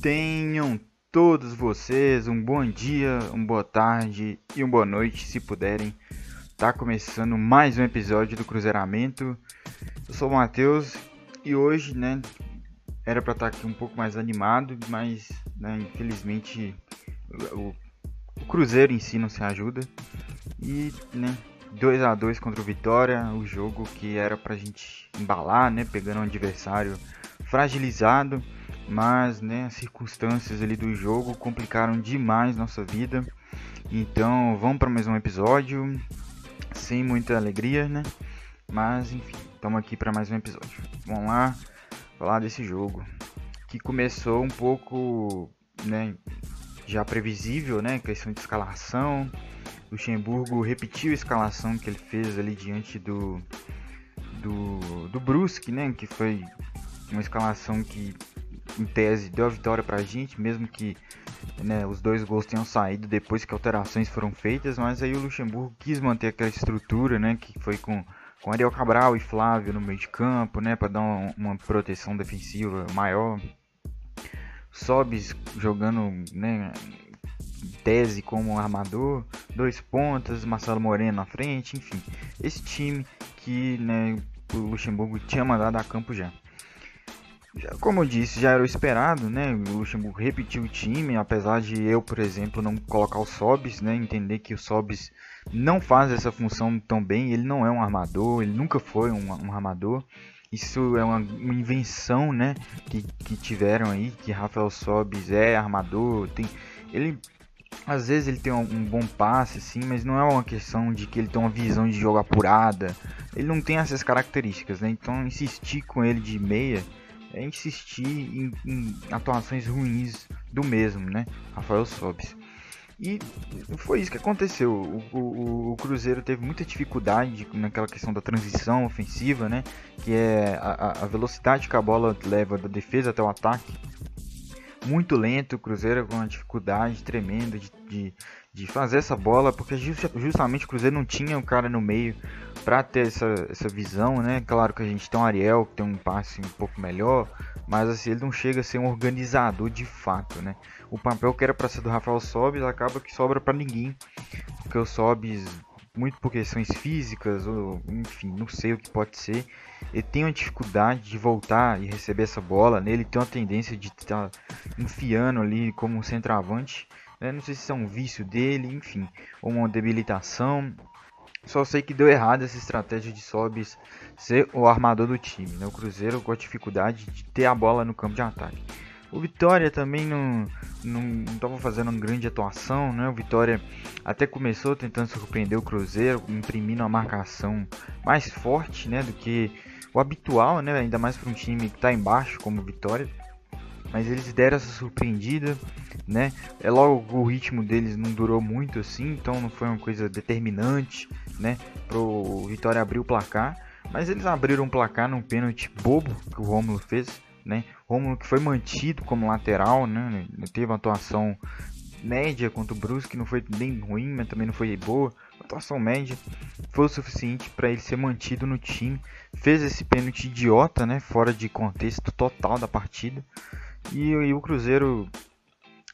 Tenham todos vocês um bom dia, uma boa tarde e uma boa noite, se puderem. Tá começando mais um episódio do Cruzeiramento. Eu sou o Matheus e hoje, né, era para estar tá aqui um pouco mais animado, mas, né, infelizmente, o, o Cruzeiro em si não se ajuda. E, né, 2 a 2 contra o Vitória, o jogo que era pra gente embalar, né, pegando um adversário fragilizado mas né, as circunstâncias ali do jogo complicaram demais nossa vida. Então vamos para mais um episódio, sem muita alegria, né? Mas enfim, estamos aqui para mais um episódio. Vamos lá falar desse jogo que começou um pouco, né, já previsível, né? Questão de escalação. Luxemburgo repetiu a escalação que ele fez ali diante do do, do Brusque, né? Que foi uma escalação que em tese, deu a vitória pra gente, mesmo que né, os dois gols tenham saído depois que alterações foram feitas, mas aí o Luxemburgo quis manter aquela estrutura, né, que foi com, com Ariel Cabral e Flávio no meio de campo, né, para dar uma, uma, proteção defensiva maior. Sobes jogando, né, tese como armador, dois pontas, Marcelo Moreno na frente, enfim, esse time que, né, o Luxemburgo tinha mandado a campo já. Já, como eu disse, já era o esperado, né? O Luxemburgo repetiu o time, apesar de eu, por exemplo, não colocar o Sobis, né? Entender que o Sobis não faz essa função tão bem, ele não é um armador, ele nunca foi um, um armador. Isso é uma, uma, invenção, né? Que, que tiveram aí, que Rafael Sobis é armador, tem, ele às vezes ele tem um, um, bom passe, sim, mas não é uma questão de que ele tem uma visão de jogo apurada. Ele não tem essas características, né? Então insistir com ele de meia é insistir em, em, atuações ruins do mesmo, né? Rafael Sobis. E foi isso que aconteceu. O, o, o, Cruzeiro teve muita dificuldade naquela questão da transição ofensiva, né? Que é a, a velocidade que a bola leva da defesa até o ataque. Muito lento, o Cruzeiro com uma dificuldade tremenda de, de, de fazer essa bola, porque justamente o Cruzeiro não tinha um cara no meio para ter essa, essa visão, né? Claro que a gente tem um Ariel que tem um passe um pouco melhor, mas assim, ele não chega a ser um organizador de fato, né? O papel que era para ser do Rafael Sobis acaba que sobra para ninguém, porque o Sobis, muito por questões físicas, ou enfim, não sei o que pode ser, ele tem uma dificuldade de voltar e receber essa bola, né? ele tem uma tendência de estar tá enfiando ali como um centroavante, né? não sei se é um vício dele, enfim, ou uma debilitação, só sei que deu errado essa estratégia de Sobis ser o armador do time. Né? O Cruzeiro com a dificuldade de ter a bola no campo de ataque. O Vitória também não estava fazendo uma grande atuação, né? O Vitória até começou tentando surpreender o Cruzeiro, imprimindo uma marcação mais forte, né, do que o habitual, né? Ainda mais para um time que está embaixo como o Vitória. Mas eles deram essa surpreendida, né? É logo o ritmo deles não durou muito assim, então não foi uma coisa determinante, né? Pro Vitória abrir o placar, mas eles abriram o placar num pênalti bobo que o Romulo fez, né? Romulo que foi mantido como lateral, né? Teve uma atuação média contra o Brusque, não foi bem ruim, mas também não foi boa. Uma atuação média foi o suficiente para ele ser mantido no time. Fez esse pênalti idiota, né? Fora de contexto total da partida. E, e o Cruzeiro,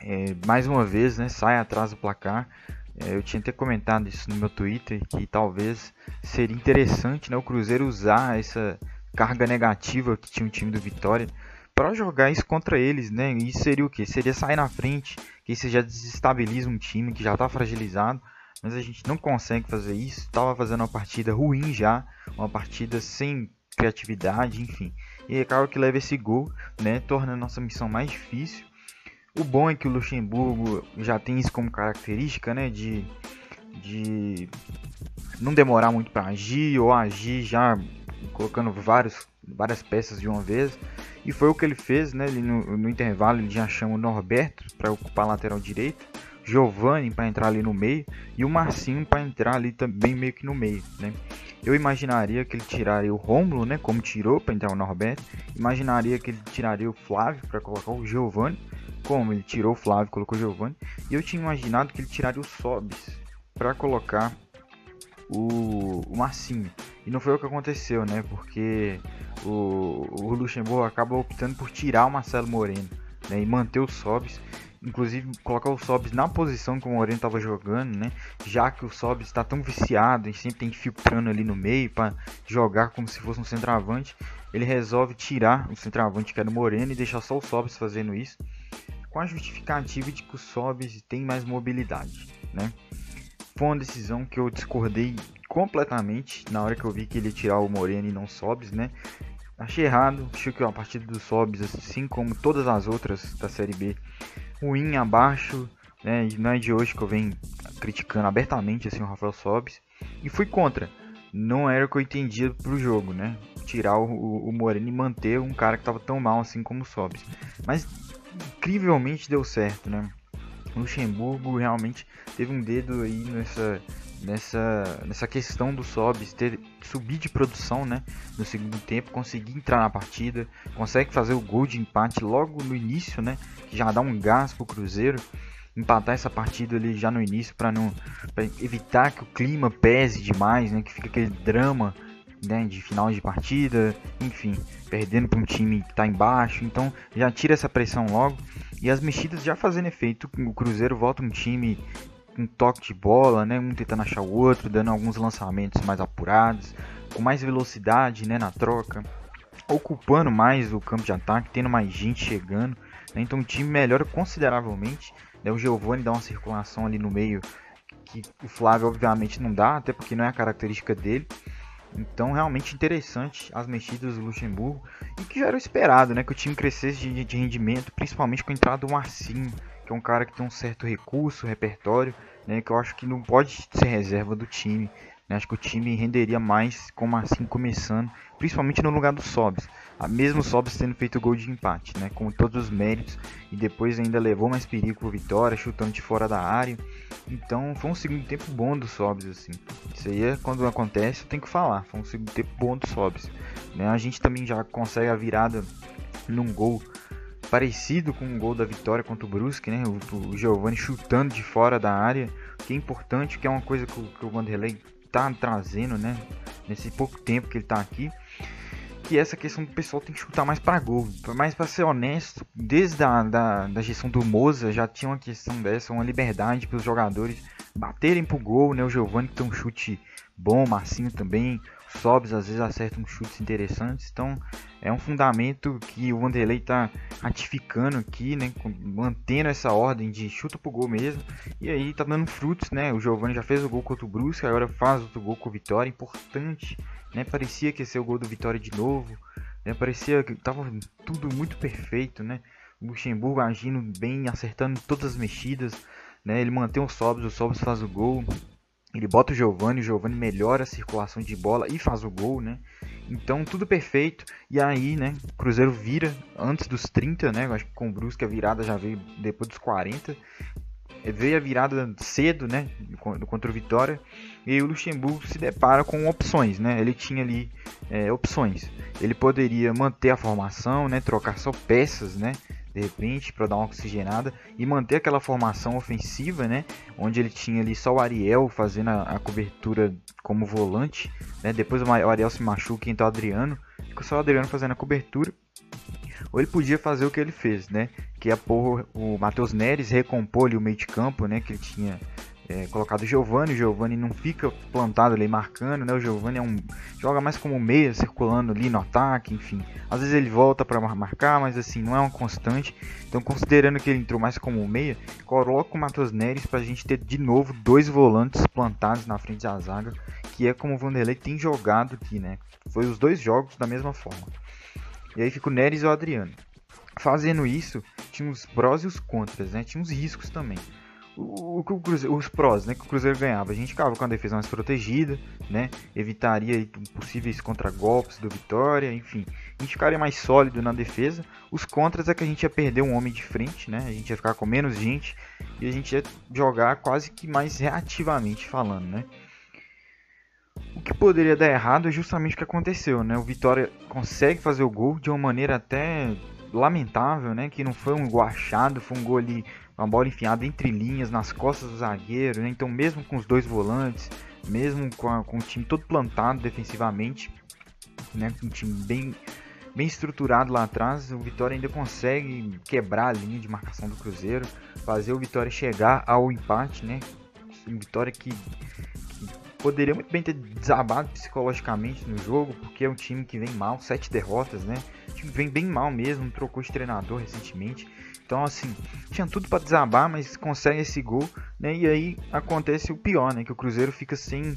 é, mais uma vez, né, sai atrás do placar. É, eu tinha até comentado isso no meu Twitter, que talvez seria interessante né, o Cruzeiro usar essa carga negativa que tinha o time do Vitória para jogar isso contra eles, né? E isso seria o que? Seria sair na frente, que isso já desestabiliza um time que já está fragilizado, mas a gente não consegue fazer isso. Estava fazendo uma partida ruim já, uma partida sem criatividade, enfim. E acaba que leva esse gol, né? Torna a nossa missão mais difícil. O bom é que o Luxemburgo já tem isso como característica, né? De, de não demorar muito para agir ou agir já colocando vários, várias peças de uma vez. E foi o que ele fez, né? Ele, no, no intervalo ele já chama o Norberto para ocupar a lateral direita. Giovanni para entrar ali no meio e o Marcinho para entrar ali também meio que no meio, né? Eu imaginaria que ele tiraria o Rômulo, né, como tirou para entrar o Norberto. Imaginaria que ele tiraria o Flávio para colocar o Giovanni, como ele tirou o Flávio colocou o Giovanni. E eu tinha imaginado que ele tiraria o Sobis para colocar o, o Marcinho. E não foi o que aconteceu, né? Porque o, o Luxemburgo acaba optando por tirar o Marcelo Moreno. né, e manter os Sobs inclusive colocar o Sobs na posição que o Moreno estava jogando, né? Já que o Sobs está tão viciado e sempre tem filtrando ali no meio para jogar como se fosse um centroavante, ele resolve tirar o centroavante que era o Moreno e deixar só o Sobs fazendo isso, com a justificativa de que o Sobs tem mais mobilidade, né? Foi uma decisão que eu discordei completamente na hora que eu vi que ele ia tirar o Moreno e não Sobs, né? Achei errado, achei que a partida do Sobs, assim como todas as outras da Série B, ruim, abaixo, né? Não é de hoje que eu venho criticando abertamente assim, o Rafael Sobis. E fui contra. Não era o que eu entendia pro jogo, né? Tirar o, o Moreno e manter um cara que tava tão mal assim como o Sobis. Mas incrivelmente deu certo, né? Luxemburgo realmente teve um dedo aí nessa, nessa, nessa questão do Sobis ter subir de produção, né, no segundo tempo, conseguir entrar na partida, consegue fazer o gol de empate logo no início, né, que já dá um gás pro Cruzeiro empatar essa partida ali já no início para não pra evitar que o clima pese demais, né, que fica aquele drama né, de final de partida, enfim, perdendo para um time que está embaixo, então já tira essa pressão logo. E as mexidas já fazendo efeito, o Cruzeiro volta um time com toque de bola, né, um tentando achar o outro, dando alguns lançamentos mais apurados, com mais velocidade, né, na troca, ocupando mais o campo de ataque, tendo mais gente chegando, né, então o time melhora consideravelmente, né, o Giovani dá uma circulação ali no meio que o Flávio obviamente não dá, até porque não é a característica dele. Então, realmente interessante as mexidas do Luxemburgo e que já era esperado, né? Que o time crescesse de, de rendimento, principalmente com a entrada do Marcinho, que é um cara que tem um certo recurso, repertório, né? Que eu acho que não pode ser reserva do time. Né? Acho que o time renderia mais com o Marcinho começando, principalmente no lugar do Sobs. Mesmo o Sobs tendo feito o gol de empate, né? Com todos os méritos e depois ainda levou mais perigo para vitória, chutando de fora da área. Então foi um segundo tempo bom do Sobs, assim. Isso aí é quando acontece, eu tenho que falar. Foi um segundo tempo bom do Sobs. Né? A gente também já consegue a virada num gol parecido com o gol da vitória contra o Brusque, né? O, o Giovani chutando de fora da área, que é importante, que é uma coisa que o, que o Vanderlei tá trazendo, né? Nesse pouco tempo que ele tá aqui que essa questão do pessoal tem que chutar mais para gol. Mas para ser honesto, desde a da, da gestão do Moza já tinha uma questão dessa, uma liberdade para os jogadores baterem pro gol, né? O Giovani que tem um chute bom, Marcinho também, Sobs às vezes acerta uns chutes interessantes. Então é um fundamento que o Vanderlei está ratificando aqui, né? Mantendo essa ordem de chuta pro gol mesmo. E aí tá dando frutos, né? O Giovani já fez o gol contra o Brusque, agora faz outro gol com o Vitória, importante né? Parecia que ia ser o gol do Vitória de novo, né? Parecia que tava tudo muito perfeito, né? O Luxemburgo agindo bem, acertando todas as mexidas, né? Ele mantém o Sobs, o Sobs faz o gol. Ele bota o Giovani, o Giovani melhora a circulação de bola e faz o gol, né? Então tudo perfeito. E aí, né, o Cruzeiro vira antes dos 30, né? Acho que com o Brusque a virada já veio depois dos 40 veio a virada cedo, né, contra o Vitória, e o Luxemburgo se depara com opções, né, ele tinha ali é, opções, ele poderia manter a formação, né, trocar só peças, né, de repente para dar uma oxigenada e manter aquela formação ofensiva, né, onde ele tinha ali só o Ariel fazendo a, a cobertura como volante, né, depois o Ariel se machuca e entra o Adriano, ficou só o Adriano fazendo a cobertura ou ele podia fazer o que ele fez, né? Que é pôr o Matheus Neres, recompor ali o meio de campo, né? Que ele tinha é, colocado o Giovani, o Giovani não fica plantado ali marcando, né? O Giovani é um, joga mais como meia, circulando ali no ataque, enfim. Às vezes ele volta para marcar, mas assim, não é uma constante. Então, considerando que ele entrou mais como meia, coloca o Matheus Neres para a gente ter de novo dois volantes plantados na frente da zaga, que é como o Vanderlei tem jogado aqui, né? Foi os dois jogos da mesma forma. E aí fica o Neres e o Adriano. Fazendo isso, tinha os prós e os contras, né? Tinha os riscos também. O, o, Cruzeiro, os prós, né? Que o Cruzeiro ganhava. A gente ficava com a defesa mais protegida, né? Evitaria possíveis contragolpes do Vitória, enfim. A gente ficaria mais sólido na defesa. Os contras é que a gente ia perder um homem de frente, né? A gente ia ficar com menos gente e a gente ia jogar quase que mais reativamente falando, né? O que poderia dar errado é justamente o que aconteceu, né? O Vitória consegue fazer o gol de uma maneira até lamentável, né? Que não foi um gol achado, foi um gol ali, uma bola enfiada entre linhas, nas costas do zagueiro, né? Então, mesmo com os dois volantes, mesmo com, a, com o time todo plantado defensivamente, né? Com um time bem bem estruturado lá atrás. O Vitória ainda consegue quebrar a linha de marcação do Cruzeiro, fazer o Vitória chegar ao empate, né? Vitória que poderia muito bem ter desabado psicologicamente no jogo, porque é um time que vem mal, sete derrotas, né? O time vem bem mal mesmo, trocou de treinador recentemente. Então, assim, tinha tudo para desabar, mas consegue esse gol, né? E aí acontece o pior, né? Que o Cruzeiro fica sem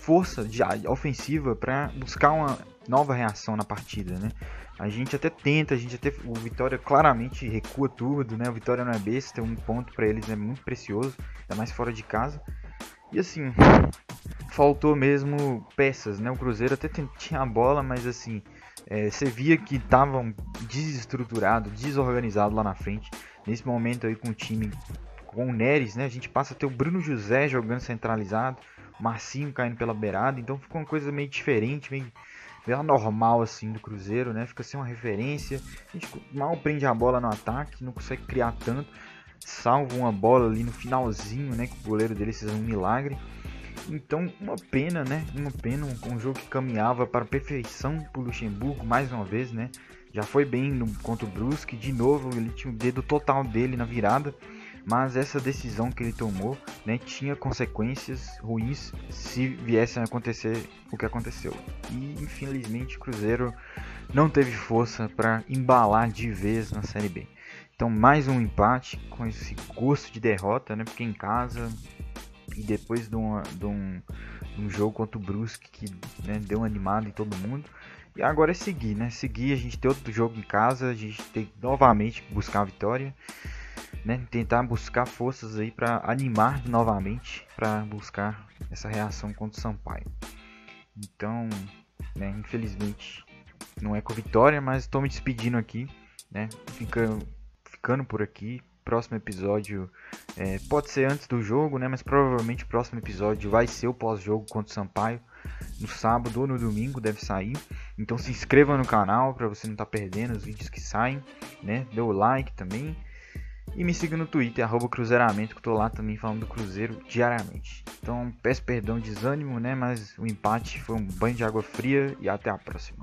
força de ofensiva para buscar uma nova reação na partida, né? A gente até tenta, a gente até o Vitória claramente recua tudo, né? O Vitória não é besta, um ponto para eles é muito precioso, ainda mais fora de casa. E assim, faltou mesmo peças, né? O Cruzeiro até tinha a bola, mas assim, é, você via que estavam desestruturado, desorganizado lá na frente. Nesse momento aí com o time com o Neres, né? A gente passa a ter o Bruno José jogando centralizado, Marcinho caindo pela beirada, então ficou uma coisa meio diferente, meio, meio anormal assim do Cruzeiro, né? Fica sem uma referência. A gente mal prende a bola no ataque, não consegue criar tanto. Salva uma bola ali no finalzinho, né? Que o goleiro dele fez um milagre. Então, uma pena, né? Uma pena, um, um jogo que caminhava para a perfeição para o Luxemburgo, mais uma vez, né? Já foi bem no, contra o Brusque, de novo ele tinha o dedo total dele na virada, mas essa decisão que ele tomou, né, tinha consequências ruins se viesse a acontecer o que aconteceu. E infelizmente o Cruzeiro não teve força para embalar de vez na Série B. Então mais um empate com esse gosto de derrota, né? Porque em casa e depois de, uma, de, um, de um jogo contra o Brusque que né, deu um animado em todo mundo. E agora é seguir, né? Seguir, a gente tem outro jogo em casa, a gente tem que novamente buscar a vitória, né? Tentar buscar forças aí para animar novamente, para buscar essa reação contra o Sampaio. Então, né, infelizmente não é com vitória, mas estou me despedindo aqui, né? Fica, ficando por aqui próximo episódio é, pode ser antes do jogo, né? Mas provavelmente o próximo episódio vai ser o pós-jogo contra o Sampaio. No sábado ou no domingo deve sair. Então se inscreva no canal para você não estar tá perdendo os vídeos que saem, né? Dê o like também. E me siga no Twitter, arroba Cruzeiramento, que eu tô lá também falando do Cruzeiro diariamente. Então peço perdão, desânimo, né? Mas o empate foi um banho de água fria e até a próxima.